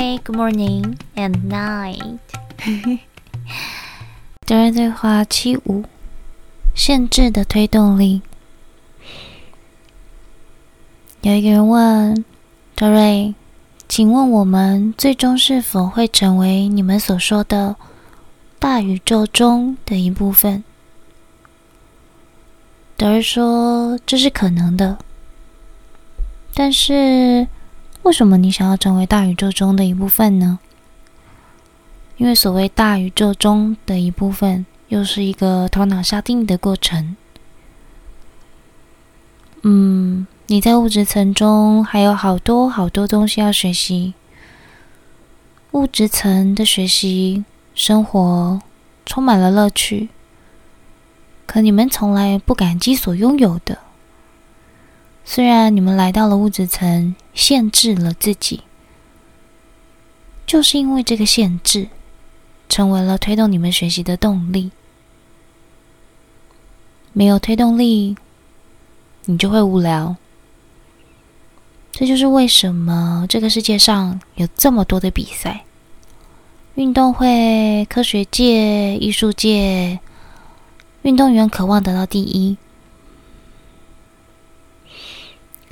Hi, good morning and night。德瑞对话七五：限制的推动力。有一个人问德瑞：“请问我们最终是否会成为你们所说的大宇宙中的一部分？”德瑞说：“这是可能的。”但是，为什么你想要成为大宇宙中的一部分呢？因为所谓大宇宙中的一部分，又是一个头脑下定义的过程。嗯，你在物质层中还有好多好多东西要学习。物质层的学习生活充满了乐趣，可你们从来不感激所拥有的。虽然你们来到了物质层，限制了自己，就是因为这个限制，成为了推动你们学习的动力。没有推动力，你就会无聊。这就是为什么这个世界上有这么多的比赛，运动会、科学界、艺术界，运动员渴望得到第一。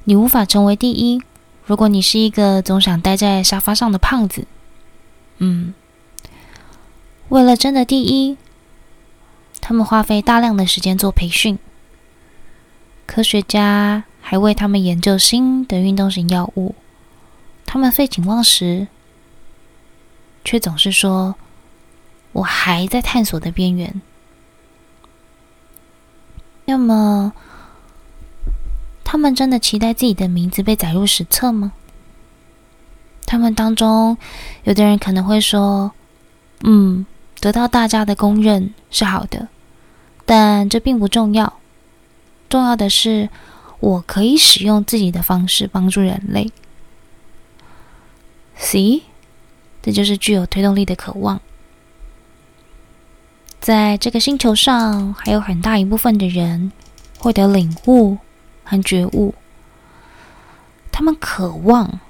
你无法成为第一，如果你是一个总想待在沙发上的胖子。嗯，为了争得第一，他们花费大量的时间做培训。科学家还为他们研究新的运动型药物。他们废寝忘食，却总是说：“我还在探索的边缘。”那么。他们真的期待自己的名字被载入史册吗？他们当中，有的人可能会说：“嗯，得到大家的公认是好的，但这并不重要。重要的是，我可以使用自己的方式帮助人类。See，这就是具有推动力的渴望。在这个星球上，还有很大一部分的人获得领悟。”和觉悟，他们渴望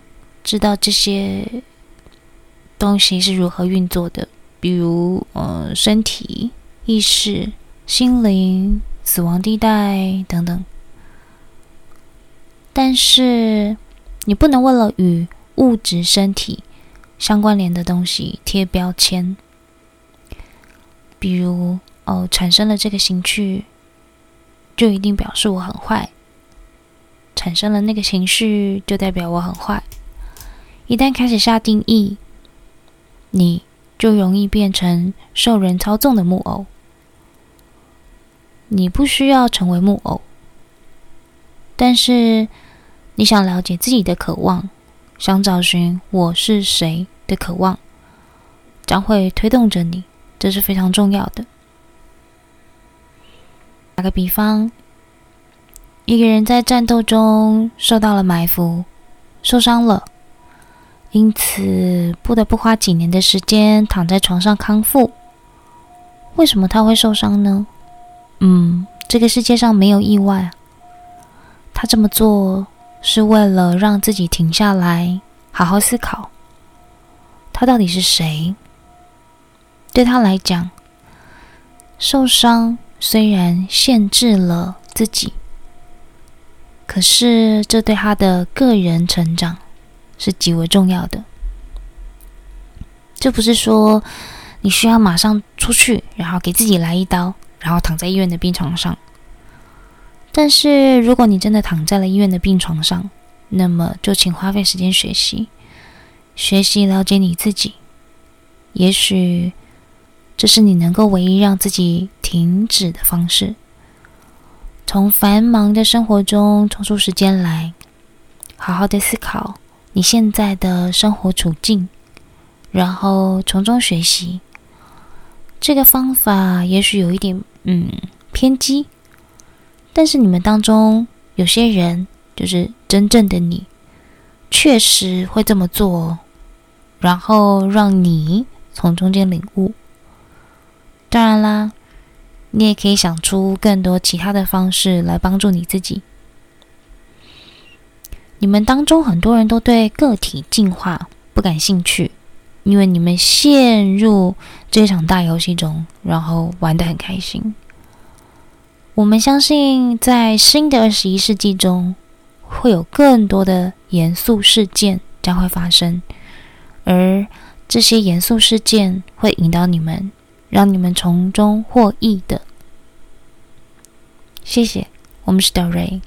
知道这些东西是如何运作的，比如，呃，身体、意识、心灵、死亡地带等等。但是，你不能为了与物质身体相关联的东西贴标签，比如，哦，产生了这个兴趣，就一定表示我很坏。产生了那个情绪，就代表我很坏。一旦开始下定义，你就容易变成受人操纵的木偶。你不需要成为木偶，但是你想了解自己的渴望，想找寻我是谁的渴望，将会推动着你，这是非常重要的。打个比方。一个人在战斗中受到了埋伏，受伤了，因此不得不花几年的时间躺在床上康复。为什么他会受伤呢？嗯，这个世界上没有意外。他这么做是为了让自己停下来，好好思考，他到底是谁？对他来讲，受伤虽然限制了自己。可是，这对他的个人成长是极为重要的。这不是说你需要马上出去，然后给自己来一刀，然后躺在医院的病床上。但是，如果你真的躺在了医院的病床上，那么就请花费时间学习，学习了解你自己。也许这是你能够唯一让自己停止的方式。从繁忙的生活中抽出时间来，好好的思考你现在的生活处境，然后从中学习。这个方法也许有一点嗯偏激，但是你们当中有些人就是真正的你，确实会这么做，然后让你从中间领悟。当然啦。你也可以想出更多其他的方式来帮助你自己。你们当中很多人都对个体进化不感兴趣，因为你们陷入这场大游戏中，然后玩得很开心。我们相信，在新的二十一世纪中，会有更多的严肃事件将会发生，而这些严肃事件会引导你们，让你们从中获益的。谢谢，我们是 Del Rey。